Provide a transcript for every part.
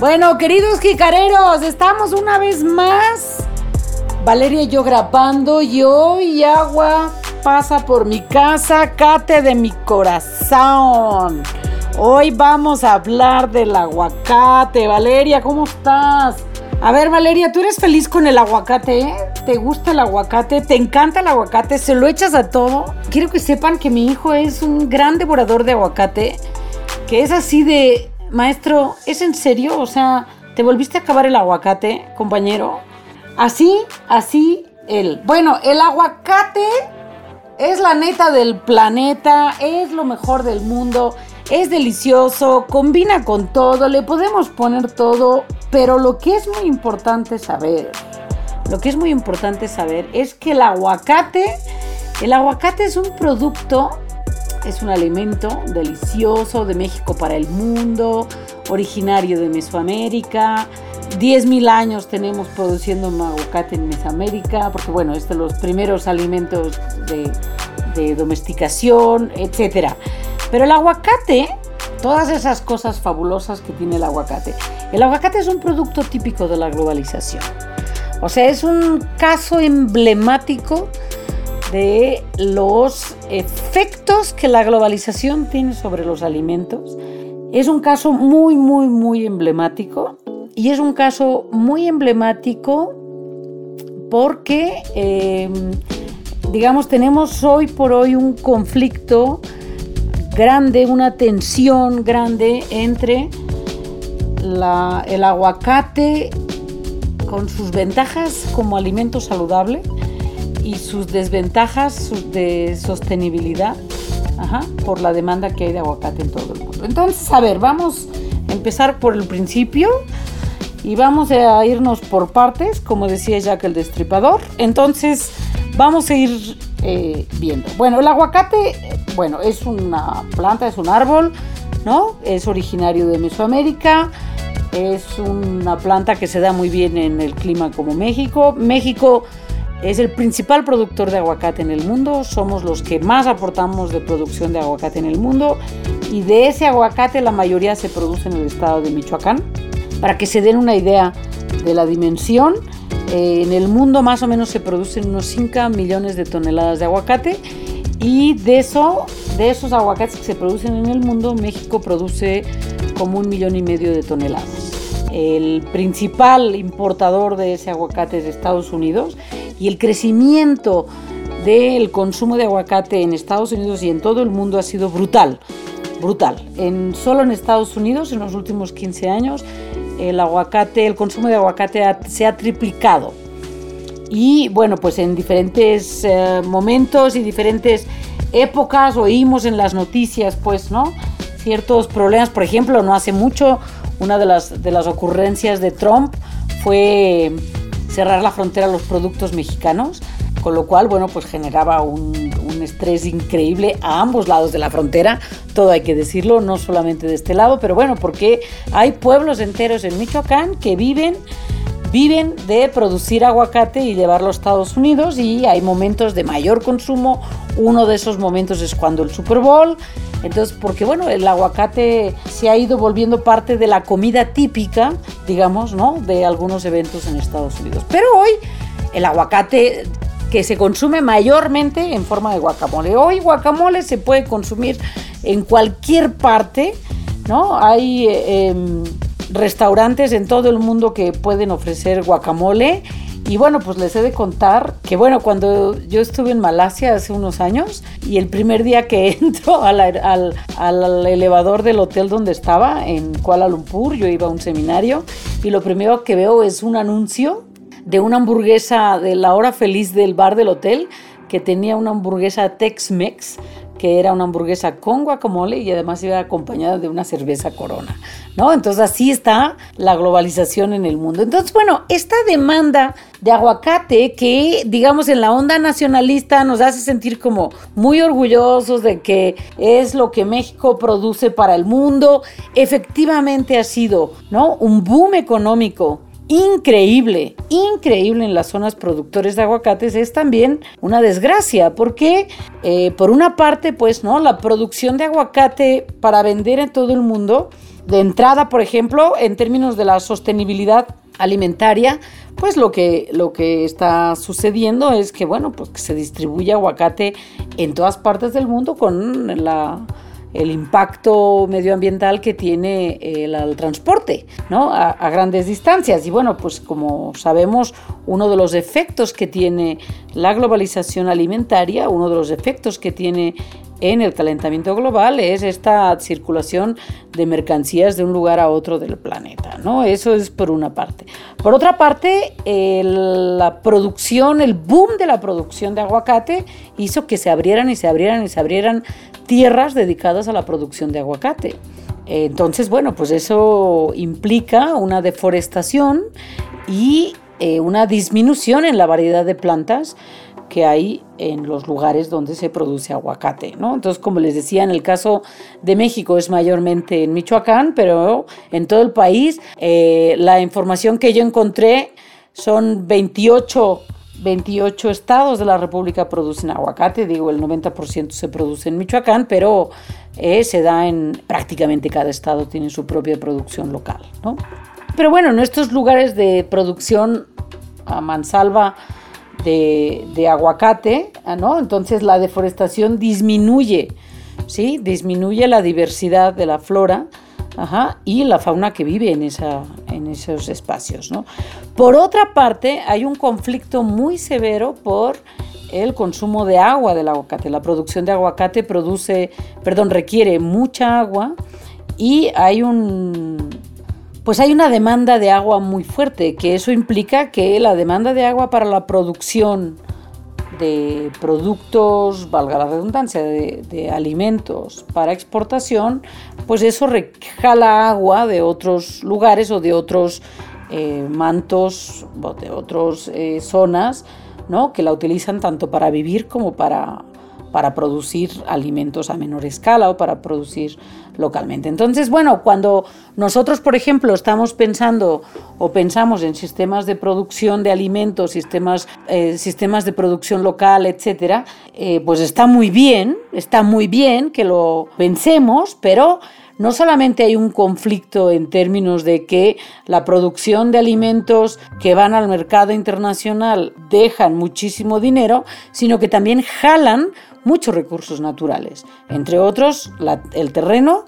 Bueno, queridos jicareros, estamos una vez más. Valeria y yo grabando y hoy agua pasa por mi casa, cate de mi corazón. Hoy vamos a hablar del aguacate. Valeria, ¿cómo estás? A ver, Valeria, ¿tú eres feliz con el aguacate? ¿Te gusta el aguacate? ¿Te encanta el aguacate? ¿Se lo echas a todo? Quiero que sepan que mi hijo es un gran devorador de aguacate, que es así de, maestro, ¿es en serio? O sea, ¿te volviste a acabar el aguacate, compañero? Así, así él. Bueno, el aguacate es la neta del planeta, es lo mejor del mundo, es delicioso, combina con todo, le podemos poner todo, pero lo que es muy importante saber, lo que es muy importante saber es que el aguacate, el aguacate es un producto, es un alimento delicioso de México para el mundo, originario de Mesoamérica. 10.000 años tenemos produciendo aguacate en Mesoamérica, porque bueno, es de los primeros alimentos de, de domesticación, etc. Pero el aguacate, todas esas cosas fabulosas que tiene el aguacate, el aguacate es un producto típico de la globalización. O sea, es un caso emblemático de los efectos que la globalización tiene sobre los alimentos. Es un caso muy, muy, muy emblemático y es un caso muy emblemático porque, em, digamos, tenemos hoy por hoy un conflicto grande, una tensión grande entre el aguacate con sus ventajas como alimento saludable y sus desventajas de sostenibilidad por la demanda que hay de aguacate en todo el mundo. Entonces, a ver, vamos a empezar por el principio y vamos a irnos por partes, como decía Jack el Destripador. Entonces, vamos a ir eh, viendo. Bueno, el aguacate, bueno, es una planta, es un árbol, ¿no? Es originario de Mesoamérica. Es una planta que se da muy bien en el clima como México. México es el principal productor de aguacate en el mundo, somos los que más aportamos de producción de aguacate en el mundo y de ese aguacate la mayoría se produce en el estado de Michoacán. Para que se den una idea de la dimensión, eh, en el mundo más o menos se producen unos 5 millones de toneladas de aguacate y de eso, de esos aguacates que se producen en el mundo, México produce como un millón y medio de toneladas. El principal importador de ese aguacate es Estados Unidos y el crecimiento del consumo de aguacate en Estados Unidos y en todo el mundo ha sido brutal, brutal. En, solo en Estados Unidos, en los últimos 15 años, el aguacate, el consumo de aguacate se ha triplicado. Y bueno, pues en diferentes eh, momentos y diferentes épocas oímos en las noticias, pues, ¿no? Ciertos problemas, por ejemplo, no hace mucho, una de las, de las ocurrencias de Trump fue cerrar la frontera a los productos mexicanos, con lo cual, bueno, pues generaba un, estrés increíble a ambos lados de la frontera, todo hay que decirlo, no solamente de este lado, pero bueno, porque hay pueblos enteros en Michoacán que viven viven de producir aguacate y llevarlo a Estados Unidos y hay momentos de mayor consumo. Uno de esos momentos es cuando el Super Bowl. Entonces, porque bueno, el aguacate se ha ido volviendo parte de la comida típica, digamos, ¿no? De algunos eventos en Estados Unidos. Pero hoy el aguacate que se consume mayormente en forma de guacamole. Hoy guacamole se puede consumir en cualquier parte, ¿no? Hay eh, em, restaurantes en todo el mundo que pueden ofrecer guacamole. Y bueno, pues les he de contar que bueno, cuando yo estuve en Malasia hace unos años y el primer día que entro al, al, al, elevador del hotel donde estaba, en Kuala Lumpur, yo iba a un seminario y lo primero que veo es un anuncio de una hamburguesa de la hora feliz del bar del hotel que tenía una hamburguesa Tex-Mex que era una hamburguesa con guacamole y además iba acompañada de una cerveza corona, ¿no? Entonces así está la globalización en el mundo. Entonces, bueno, esta demanda de aguacate que, digamos, en la onda nacionalista nos hace sentir como muy orgullosos de que es lo que México produce para el mundo, efectivamente ha sido, ¿no? Un boom económico increíble, increíble en las zonas productores de aguacates es también una desgracia, porque eh, por una parte, pues, ¿no? La producción de aguacate para vender en todo el mundo de entrada, por ejemplo, en términos de la sostenibilidad alimentaria, pues lo que, lo que está sucediendo es que, bueno, pues que se distribuye aguacate en todas partes del mundo con la el impacto medioambiental que tiene el, transporte ¿no? A, a, grandes distancias. Y bueno, pues como sabemos, uno de los efectos que tiene la globalización alimentaria, uno de los efectos que tiene en el calentamiento global es esta circulación de mercancías de un lugar a otro del planeta, ¿no? Eso es por una parte. Por otra parte, la producción, el boom de la producción de aguacate hizo que se abrieran y se abrieran y se abrieran tierras dedicadas a la producción de aguacate. Entonces, bueno, pues eso implica una deforestación y eh, una disminución en la variedad de plantas que hay en los lugares donde se produce aguacate, ¿no? Entonces, como les decía, en el caso de México es mayormente en Michoacán, pero en todo el país eh, la información que yo encontré son 28 28 estados de la República producen aguacate, digo, el 90% se produce en Michoacán, pero eh, se da en prácticamente cada estado tiene su propia producción local, ¿no? Pero bueno, en estos lugares de producción a mansalva de, aguacate, ah, ¿no? Entonces la deforestación disminuye, ¿sí? Disminuye la diversidad de la flora y la fauna que vive en, esa, en esos espacios, ¿no? Por otra parte, hay un conflicto muy severo por el consumo de agua del aguacate. La producción de aguacate produce, perdón, requiere mucha agua y hay un pues hay una demanda de agua muy fuerte, que eso implica que la demanda de agua para la producción de productos, valga la redundancia, de, alimentos para exportación, pues eso jala agua de otros lugares o de otros eh, mantos, de otras eh, zonas, ¿no? que la utilizan tanto para vivir como para para producir alimentos a menor escala o para producir localmente. Entonces, bueno, cuando nosotros, por ejemplo, estamos pensando o pensamos en sistemas de producción de alimentos, sistemas, eh, sistemas de producción local, etcétera, eh, pues está muy bien, está muy bien que lo pensemos, pero no solamente hay un conflicto en términos de que la producción de alimentos que van al mercado internacional dejan muchísimo dinero, sino que también jalan muchos recursos naturales, entre otros el terreno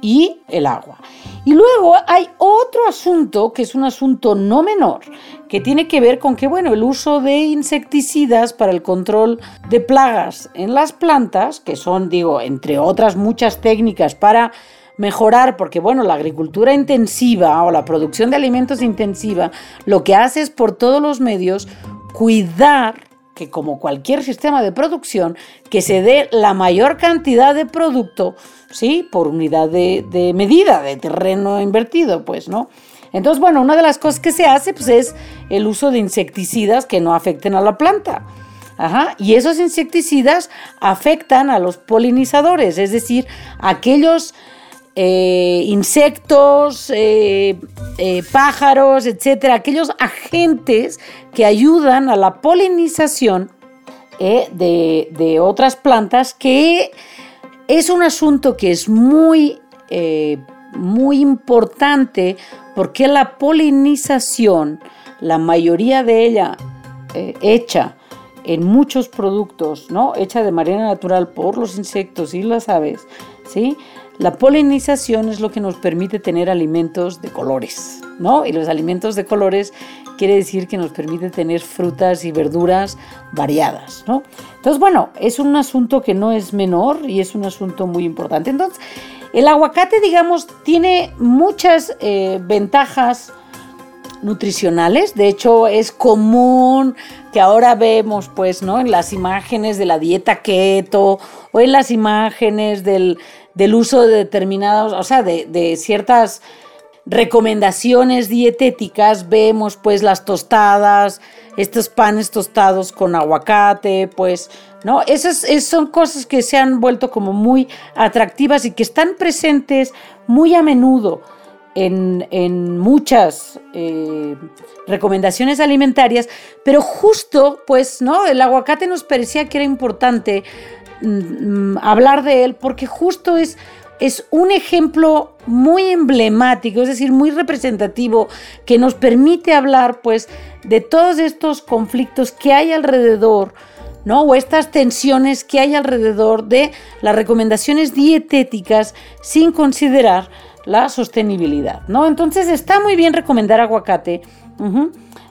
y el agua. Y luego hay otro asunto, que es un asunto no menor, que tiene que ver con que, bueno, el uso de insecticidas para el control de plagas en las plantas, que son, digo, entre otras muchas técnicas para mejorar, porque bueno, la agricultura intensiva o la producción de alimentos intensiva lo que hace es por todos los medios cuidar que como cualquier sistema de producción, que se dé la mayor cantidad de producto, ¿sí? Por unidad de, medida, de terreno invertido, pues, ¿no? Entonces, bueno, una de las cosas que se hace, pues, es el uso de insecticidas que no afecten a la planta. Ajá. Y esos insecticidas afectan a los polinizadores, es decir, aquellos eh, insectos, eh, eh, pájaros, etcétera, aquellos agentes que ayudan a la polinización de, de, otras plantas, que es un asunto que es muy, muy importante porque la polinización, la mayoría de ella hecha en muchos productos, ¿no? Hecha de manera natural por los insectos y las aves, ¿sí? La polinización es lo que nos permite tener alimentos de colores, ¿no? Y los alimentos de colores quiere decir que nos permite tener frutas y verduras variadas, ¿no? Entonces, bueno, es un asunto que no es menor y es un asunto muy importante. Entonces, el aguacate, digamos, tiene muchas eh, ventajas nutricionales. De hecho, es común que ahora vemos, pues, ¿no? En las imágenes de la dieta keto o en las imágenes del, del uso de determinados, o sea, de, ciertas recomendaciones dietéticas, vemos pues las tostadas, estos panes tostados con aguacate, pues, ¿no? Esas, son cosas que se han vuelto como muy atractivas y que están presentes muy a menudo en, muchas eh, recomendaciones alimentarias, pero justo, pues, ¿no? El aguacate nos parecía que era importante mm, hablar de él porque justo es, es un ejemplo muy emblemático, es decir, muy representativo, que nos permite hablar pues de todos estos conflictos que hay alrededor, ¿no? O estas tensiones que hay alrededor de las recomendaciones dietéticas sin considerar la sostenibilidad, ¿no? Entonces está muy bien recomendar aguacate,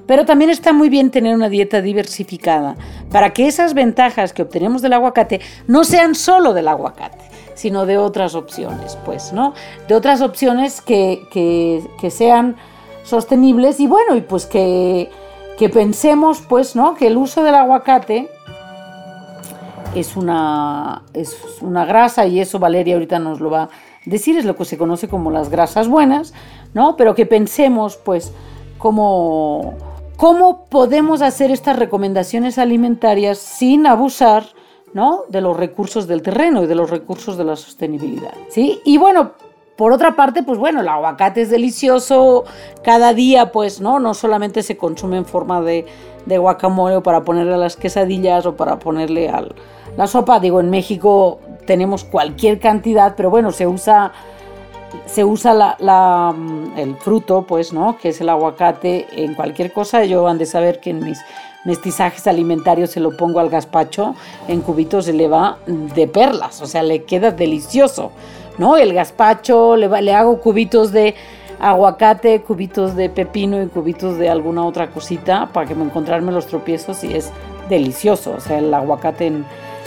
pero también está muy bien tener una dieta diversificada para que esas ventajas que obtenemos del aguacate no sean solo del aguacate, sino de otras opciones, pues, ¿no? De otras opciones que, que, sean sostenibles y bueno, y pues que, que pensemos, pues, ¿no? Que el uso del aguacate es una, es una grasa y eso Valeria ahorita nos lo va a decir, es lo que se conoce como las grasas buenas, ¿no? Pero que pensemos, pues, cómo, cómo podemos hacer estas recomendaciones alimentarias sin abusar, ¿no? De los recursos del terreno y de los recursos de la sostenibilidad, ¿sí? Y bueno, por otra parte, pues bueno, el aguacate es delicioso cada día, pues, ¿no? No solamente se consume en forma de, de guacamole o para ponerle a las quesadillas o para ponerle a la sopa. Digo, en México tenemos cualquier cantidad, pero bueno, se usa, se usa la, mm, el fruto, pues, ¿no? Que es el aguacate en cualquier cosa. Yo han de saber que en mis mestizajes alimentarios se lo pongo al gazpacho, en cubitos se le va de perlas, o sea, le queda delicioso, ¿no? El gazpacho, le, le hago cubitos de aguacate, cubitos de pepino y cubitos de alguna otra cosita para que me encontrarme los tropiezos y es delicioso, o sea, el aguacate en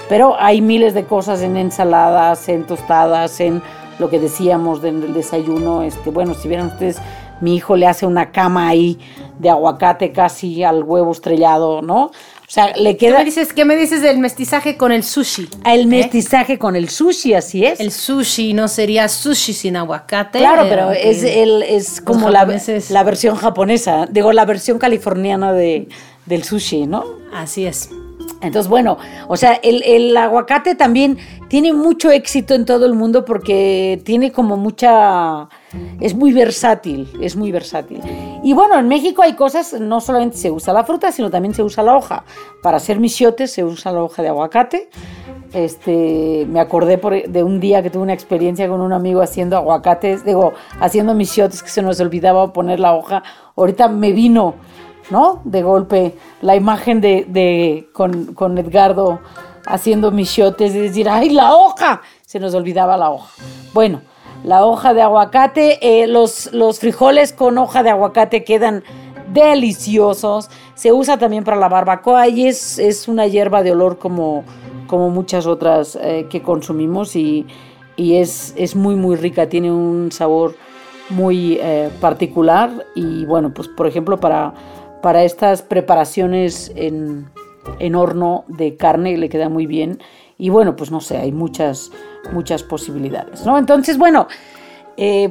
pero hay miles de cosas en ensaladas, en tostadas, en lo que decíamos del desayuno. Este, bueno, si vieran ustedes, mi hijo le hace una cama ahí de aguacate casi al huevo estrellado, ¿no? O sea, le queda. ¿Qué me dices, qué me dices del mestizaje con el sushi? El ¿Eh? mestizaje con el sushi, así es. El sushi no sería sushi sin aguacate. Claro, pero es, el, es como la, la versión japonesa, digo, la versión californiana de, del sushi, ¿no? Así es. Entonces, bueno, o sea, el, aguacate también tiene mucho éxito en todo el mundo porque tiene como mucha... es muy versátil, es muy versátil. Y bueno, en México hay cosas, no solamente se usa la fruta, sino también se usa la hoja. Para hacer misiotes se usa la hoja de aguacate. Este, me acordé de un día que tuve una experiencia con un amigo haciendo aguacates, digo, haciendo misiotes que se nos olvidaba poner la hoja. Ahorita me vino ¿no? De golpe, la imagen de, con, Edgardo haciendo michotes y decir, ¡ay, la hoja! Se nos olvidaba la hoja. Bueno, la hoja de aguacate, eh, los, los frijoles con hoja de aguacate quedan deliciosos. Se usa también para la barbacoa y es, es una hierba de olor como, como muchas otras eh, que consumimos y, es, es, muy, muy rica. Tiene un sabor muy eh, particular y bueno, pues por ejemplo para para estas preparaciones en, horno de carne le queda muy bien. Y bueno, pues no sé, hay muchas, muchas posibilidades, ¿no? Entonces, bueno, eh,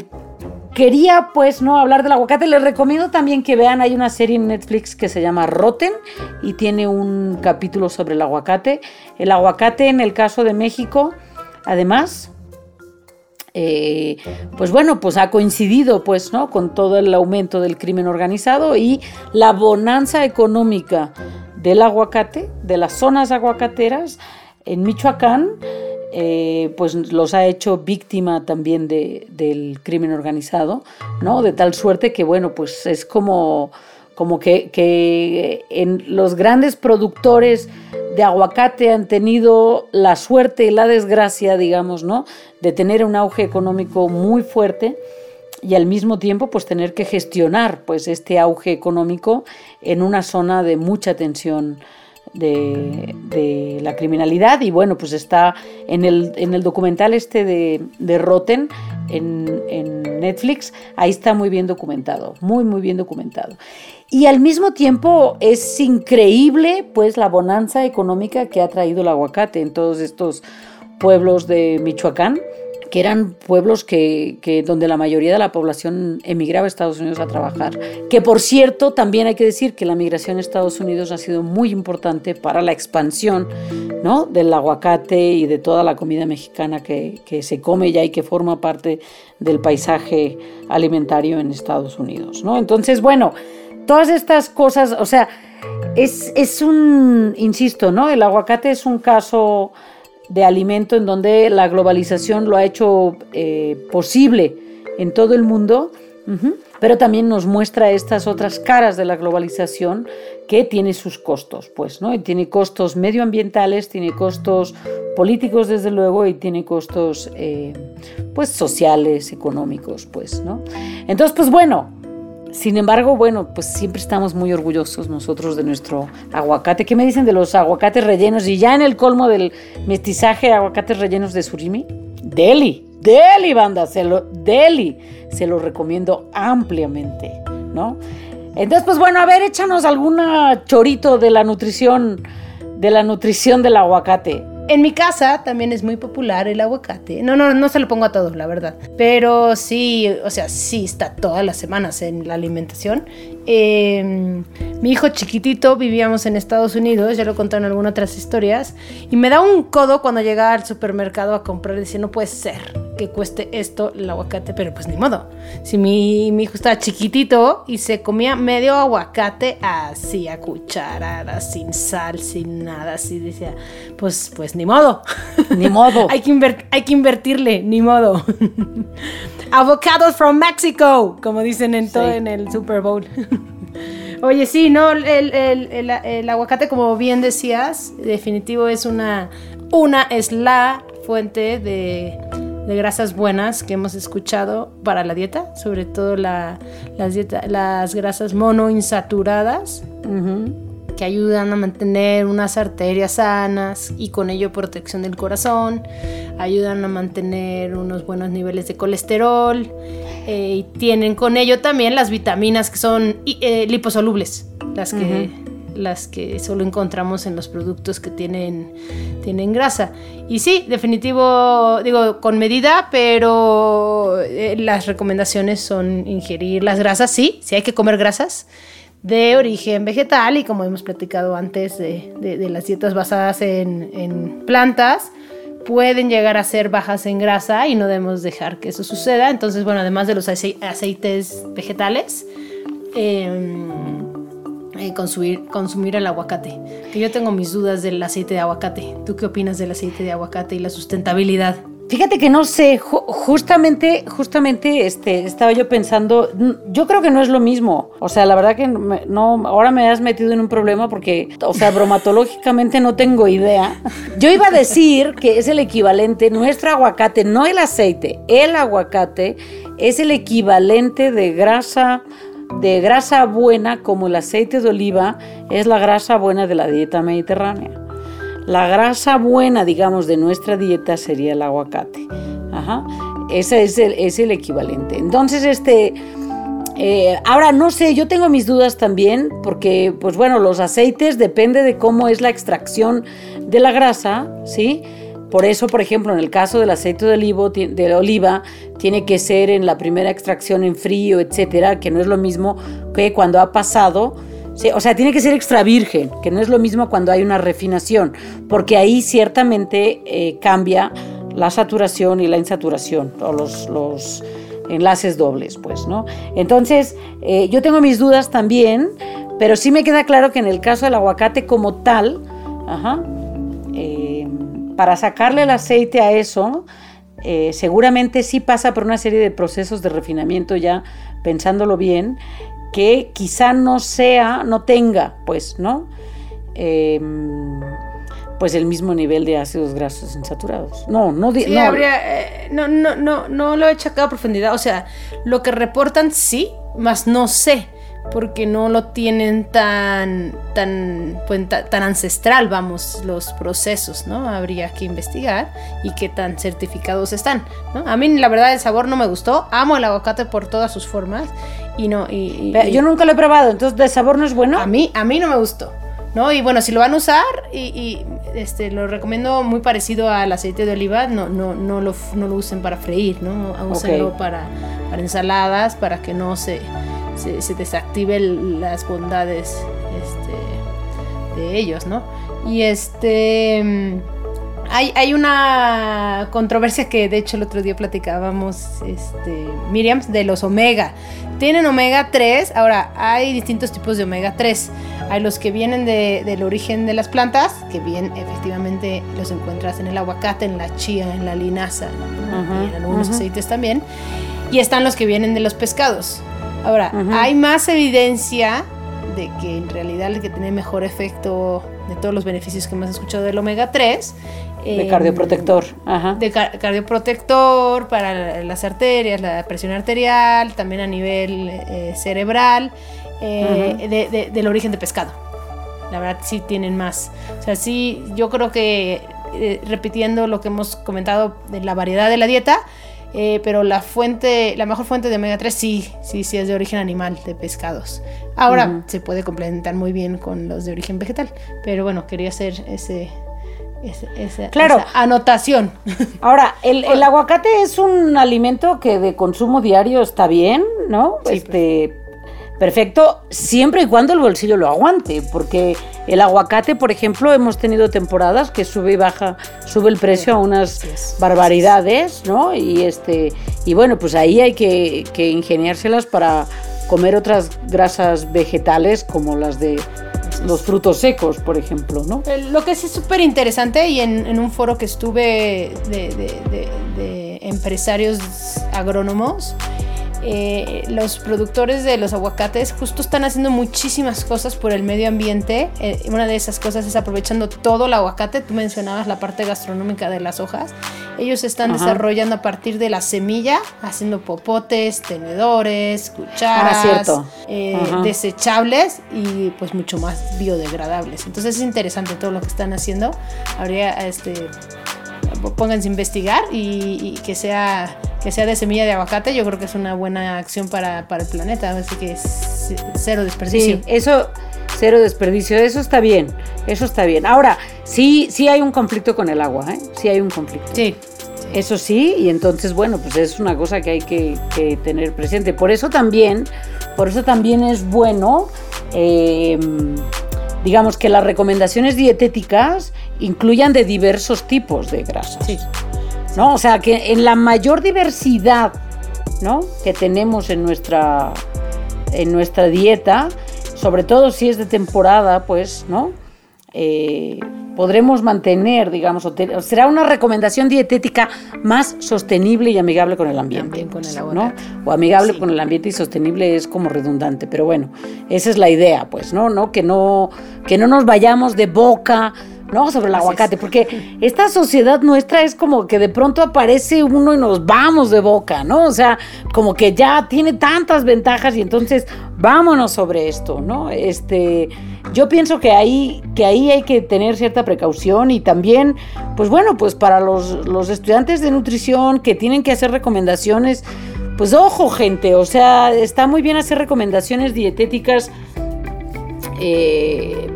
quería pues no hablar del aguacate. Les recomiendo también que vean, hay una serie en Netflix que se llama Rotten y tiene un capítulo sobre el aguacate. El aguacate en el caso de México, además, eh, pues bueno, pues ha coincidido pues, ¿no? con todo el aumento del crimen organizado y la bonanza económica del aguacate, de las zonas aguacateras en Michoacán, eh, pues los ha hecho víctima también del crimen organizado, ¿no? De tal suerte que, bueno, pues es como como que, en los grandes productores de aguacate han tenido la suerte y la desgracia, digamos, ¿no? De tener un auge económico muy fuerte y al mismo tiempo pues tener que gestionar pues este auge económico en una zona de mucha tensión de, la criminalidad y bueno pues está en el, en el documental este de, de Rotten en, en Netflix. Ahí está muy bien documentado muy muy bien documentado. Y al mismo tiempo es increíble pues la bonanza económica que ha traído el aguacate en todos estos pueblos de Michoacán que eran pueblos que, donde la mayoría de la población emigraba a Estados Unidos a trabajar. Que por cierto, también hay que decir que la migración a Estados Unidos ha sido muy importante para la expansión ¿no? del aguacate y de toda la comida mexicana que, que se come ya y que forma parte del paisaje alimentario en Estados Unidos. ¿no? Entonces, bueno, todas estas cosas, o sea, es, es un, insisto, ¿no? El aguacate es un caso de alimento en donde la globalización lo ha hecho eh, posible en todo el mundo, pero también nos muestra estas otras caras de la globalización que tiene sus costos, pues, ¿no? Y tiene costos medioambientales, tiene costos políticos, desde luego, y tiene costos, eh, pues, sociales, económicos, pues, ¿no? Entonces, pues, bueno, sin embargo, bueno, pues siempre estamos muy orgullosos nosotros de nuestro aguacate. ¿Qué me dicen de los aguacates rellenos? Y ya en el colmo del mestizaje, aguacates rellenos de surimi. Deli, deli, banda, se lo, deli, se lo recomiendo ampliamente, ¿no? Entonces, pues bueno, a ver, échanos alguna chorito de la nutrición, de la nutrición del aguacate. En mi casa también es muy popular el aguacate. No, no, no se lo pongo a todos, la verdad. Pero sí, o sea, sí está todas las semanas en la alimentación. Eh, mi hijo chiquitito vivíamos en Estados Unidos, ya lo conté en algunas otras historias, y me da un codo cuando llega al supermercado a comprar y dice, no puede ser que cueste esto el aguacate, pero pues ni modo. Si mi, mi hijo estaba chiquitito y se comía medio aguacate así a cucharadas, sin sal, sin nada, así decía, pues, pues ni modo. Ni modo. hay, que inver- hay que invertirle, ni modo. Avocados from Mexico, como dicen en todo Sí. en el Super Bowl. Oye, sí, no, el, el- el- el aguacate, como bien decías, definitivo es una, una es la fuente de, de grasas buenas que hemos escuchado para la dieta, sobre todo la- las, dieta- las grasas monoinsaturadas Ujú. Que ayudan a mantener unas arterias sanas y con ello protección del corazón, ayudan a mantener unos buenos niveles de colesterol eh, y tienen con ello también las vitaminas que son eh, liposolubles, las que, las que solo encontramos en los productos que tienen, tienen grasa. Y sí, definitivo, digo, con medida, pero eh, las recomendaciones son ingerir las grasas, sí, sí hay que comer grasas de origen vegetal y como hemos platicado antes de, de- de las dietas basadas en, en plantas, pueden llegar a ser bajas en grasa y no debemos dejar que eso suceda. Entonces, bueno, además de los acei- aceites vegetales, eh, eh, consumir, consumir el aguacate. Que yo tengo mis dudas del aceite de aguacate. ¿Tú qué opinas del aceite de aguacate y la sustentabilidad? Fíjate que no sé, ju- justamente, justamente este, estaba yo pensando, yo creo que no es lo mismo. O sea, la verdad que no, ahora me has metido en un problema porque, o sea, bromatológicamente no tengo idea. Yo iba a decir que es el equivalente, nuestro aguacate, no el aceite, el aguacate es el equivalente de grasa, de grasa buena como el aceite de oliva es la grasa buena de la dieta mediterránea. La grasa buena, digamos, de nuestra dieta sería el aguacate. Ajá. Ese es el, es el equivalente. Entonces, este. eh, ahora, no sé, yo tengo mis dudas también, porque, pues bueno, los aceites depende de cómo es la extracción de la grasa, ¿sí? Por eso, por ejemplo, en el caso del aceite de, olivo, de oliva, tiene que ser en la primera extracción en frío, etcétera, que no es lo mismo que cuando ha pasado Sí, o sea, tiene que ser extra virgen, que no es lo mismo cuando hay una refinación, porque ahí ciertamente eh, cambia la saturación y la insaturación, o los, enlaces dobles, pues, ¿no? Entonces, eh, yo tengo mis dudas también, pero sí me queda claro que en el caso del aguacate como tal, eh, para sacarle el aceite a eso, seguramente sí pasa por una serie de procesos de refinamiento ya, pensándolo bien, que quizá no sea, no tenga, pues, ¿no? Eh, pues el mismo nivel de ácidos grasos insaturados. No, no, Sí, no. habría, eh, no, no, no, no lo he checado a profundidad. O sea, lo que reportan sí, más no sé, porque no lo tienen tan, tan, pues, ta- tan ancestral, vamos, los procesos, ¿no? Habría que investigar y qué tan certificados están, ¿no? A mí, la verdad, el sabor no me gustó. Amo el aguacate por todas sus formas y no, y, y- Yo nunca lo he probado, entonces de sabor no es bueno. a mí, a mí no me gustó. ¿no? Y bueno, si lo van a usar, y, y, este, lo recomiendo muy parecido al aceite de oliva, no, no, no, lo, no lo usen para freír, ¿no? Úsenlo Ok. para, para ensaladas, para que no se, se, se desactiven las bondades este, de ellos, ¿no? Y este... mm, Hay, hay una controversia que de hecho el otro día platicábamos, este, Miriam, de los omega. Tienen omega 3, ahora hay distintos tipos de omega 3. Hay los que vienen del origen de las plantas, que bien efectivamente los encuentras en el aguacate, en la chía, en la linaza y en algunos aceites también. Y están los que vienen de los pescados. Ahora, hay más evidencia de que en realidad el que tiene mejor efecto de todos los beneficios que hemos escuchado del omega 3. De em, cardioprotector. Ajá. De cardioprotector para las arterias, la presión arterial, también a nivel eh, cerebral, eh, del origen de pescado. La verdad sí tienen más. O sea, sí, yo creo que eh, repitiendo lo que hemos comentado de la variedad de la dieta, eh, pero la fuente, la mejor fuente de omega 3 sí, sí, sí es de origen animal, de pescados. Ahora se puede complementar muy bien con los de origen vegetal, pero bueno, quería hacer ese, esa anotación. Ahora, el, el, aguacate es un alimento que de consumo diario está bien, ¿no? este, perfecto, siempre y cuando el bolsillo lo aguante, porque el aguacate, por ejemplo, hemos tenido temporadas que sube y baja, sube el precio a unas barbaridades, ¿no? Y este, y bueno, pues ahí hay que, ingeniárselas para comer otras grasas vegetales como las de los frutos secos, por ejemplo, ¿no? Lo que sí es súper interesante y en, un foro que estuve de empresarios agrónomos, eh, los productores de los aguacates justo están haciendo muchísimas cosas por el medio ambiente. Eh, una de esas cosas es aprovechando todo el aguacate. Tú mencionabas la parte gastronómica de las hojas. Ellos están desarrollando a partir de la semilla, haciendo popotes, tenedores, cucharas, ah, eh, desechables y pues mucho más biodegradables. Entonces es interesante todo lo que están haciendo. Habría este pónganse a investigar y, que sea que sea de semilla de aguacate, yo creo que es una buena acción para, el planeta, así que es cero desperdicio. Sí, eso, cero desperdicio, eso está bien, eso está bien. Ahora, sí, sí hay un conflicto con el agua, ¿eh? Sí hay un conflicto. Sí. Eso sí, y entonces, bueno, pues es una cosa que hay que, tener presente. Por eso también, por eso también es bueno, eh, digamos, que las recomendaciones dietéticas incluyan de diversos tipos de grasas. ¿No? O sea, que en la mayor diversidad ¿no? que tenemos en nuestra, en nuestra dieta, sobre todo si es de temporada, pues, ¿no? Eh, podremos mantener, digamos, será una recomendación dietética más sostenible y amigable con el ambiente. con el ¿no? O amigable con el ambiente y sostenible es como redundante, pero bueno, esa es la idea, pues, ¿no? ¿no? Que no, que no nos vayamos de boca ¿no? Sobre el aguacate, porque esta sociedad nuestra es como que de pronto aparece uno y nos vamos de boca, ¿no? O sea, como que ya tiene tantas ventajas y entonces vámonos sobre esto, ¿no? Este, yo pienso que ahí, que ahí hay que tener cierta precaución y también, pues bueno, pues para los, los estudiantes de nutrición que tienen que hacer recomendaciones, pues ojo gente, o sea, está muy bien hacer recomendaciones dietéticas. Eh,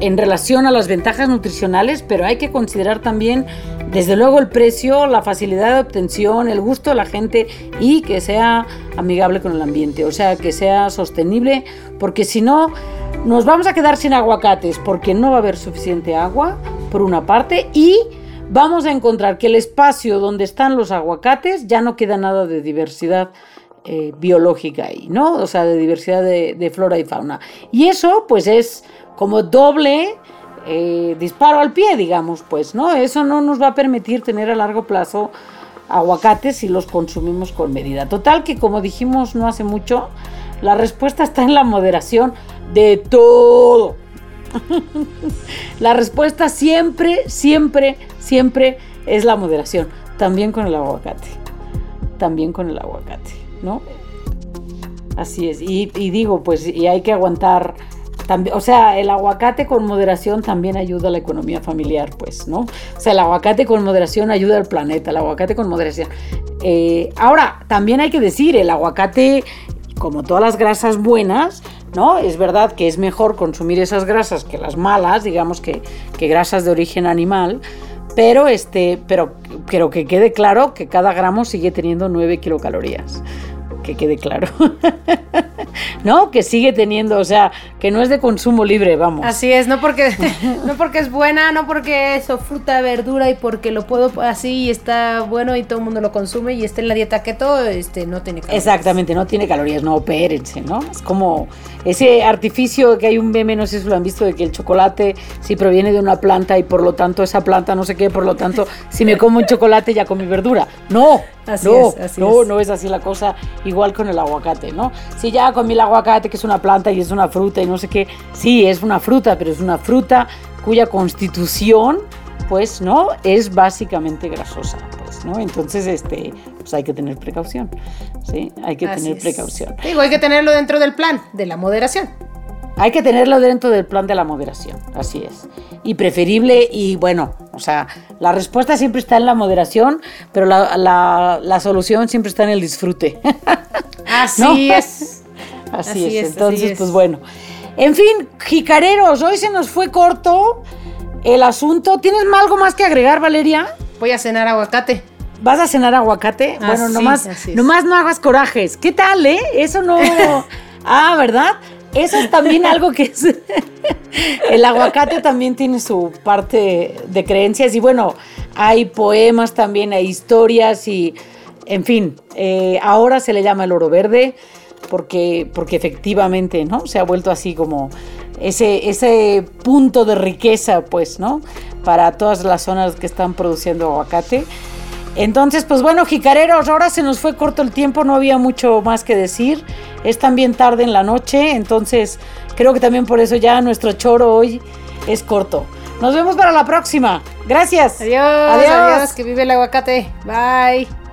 en relación a las ventajas nutricionales, pero hay que considerar también, desde luego, el precio, la facilidad de obtención, el gusto de la gente y que sea amigable con el ambiente, o sea, que sea sostenible, porque si no, nos vamos a quedar sin aguacates, porque no va a haber suficiente agua, por una parte, y vamos a encontrar que el espacio donde están los aguacates ya no queda nada de diversidad. Eh, biológica ahí, ¿no? O sea, de diversidad de flora y fauna. Y eso, pues, es como doble eh, disparo al pie, digamos, pues, ¿no? Eso no nos va a permitir tener a largo plazo aguacates si los consumimos con medida. Total que como dijimos no hace mucho, la respuesta está en la moderación de todo. la respuesta siempre, siempre, siempre es la moderación. También con el aguacate. También con el aguacate, ¿no? Así es. Y, y digo, pues, y hay que aguantar o sea, el aguacate con moderación también ayuda a la economía familiar, pues, ¿no? O sea, el aguacate con moderación ayuda al planeta, el aguacate con moderación. Eh, ahora, también hay que decir, el aguacate, como todas las grasas buenas, ¿no? Es verdad que es mejor consumir esas grasas que las malas, digamos que, que grasas de origen animal, pero este, pero, pero que quede claro que cada gramo sigue teniendo 9 kilocalorías. Que quede claro. ¿no? Que sigue teniendo, o sea, que no es de consumo libre, vamos. Así es, no porque, no porque es buena, no porque es fruta, verdura y porque lo puedo así y está bueno y todo el mundo lo consume y está en la dieta keto, este, no tiene calorías. Exactamente, no tiene calorías, no, opérense, ¿no? Es como ese artificio que hay un meme, no sé si lo han visto, de que el chocolate si proviene de una planta y por lo tanto esa planta no sé qué, por lo tanto, si me como un chocolate ya comí verdura. No, Así no, es, así no, es. no es así la cosa, igual con el aguacate, ¿no? Si ya comí el aguacate, que es una planta y es una fruta y no sé qué, sí, es una fruta, pero es una fruta cuya constitución, pues, ¿no? Es básicamente grasosa, pues, ¿no? Entonces, este, pues hay que tener precaución, ¿sí? Hay que Así tener es. precaución. Digo, hay que tenerlo dentro del plan, de la moderación. Hay que tenerlo dentro del plan de la moderación, así es. Y preferible, y bueno, o sea, la respuesta siempre está en la moderación, pero la, la- la solución siempre está en el disfrute. Así ¿No? es. Así, Así es. es, Entonces, así es. pues bueno. En fin, jicareros, hoy se nos fue corto el asunto. ¿Tienes algo más que agregar, Valeria? Voy a cenar aguacate. ¿Vas a cenar aguacate? Ah, bueno, nomás, nomás no hagas corajes. ¿Qué tal, eh? Eso no. ah, ¿verdad? Eso es también algo que es. El aguacate también tiene su parte de creencias. Y bueno, hay poemas también, hay historias y. En fin, eh, ahora se le llama el oro verde porque, porque efectivamente, ¿no? Se ha vuelto así como ese, ese punto de riqueza, pues, ¿no? Para todas las zonas que están produciendo aguacate. Entonces, pues bueno, jicareros, ahora se nos fue corto el tiempo, no había mucho más que decir. Es también tarde en la noche, entonces creo que también por eso ya nuestro choro hoy es corto. Nos vemos para la próxima. Gracias. Adiós, Adiós. adiós, que vive el aguacate. Bye.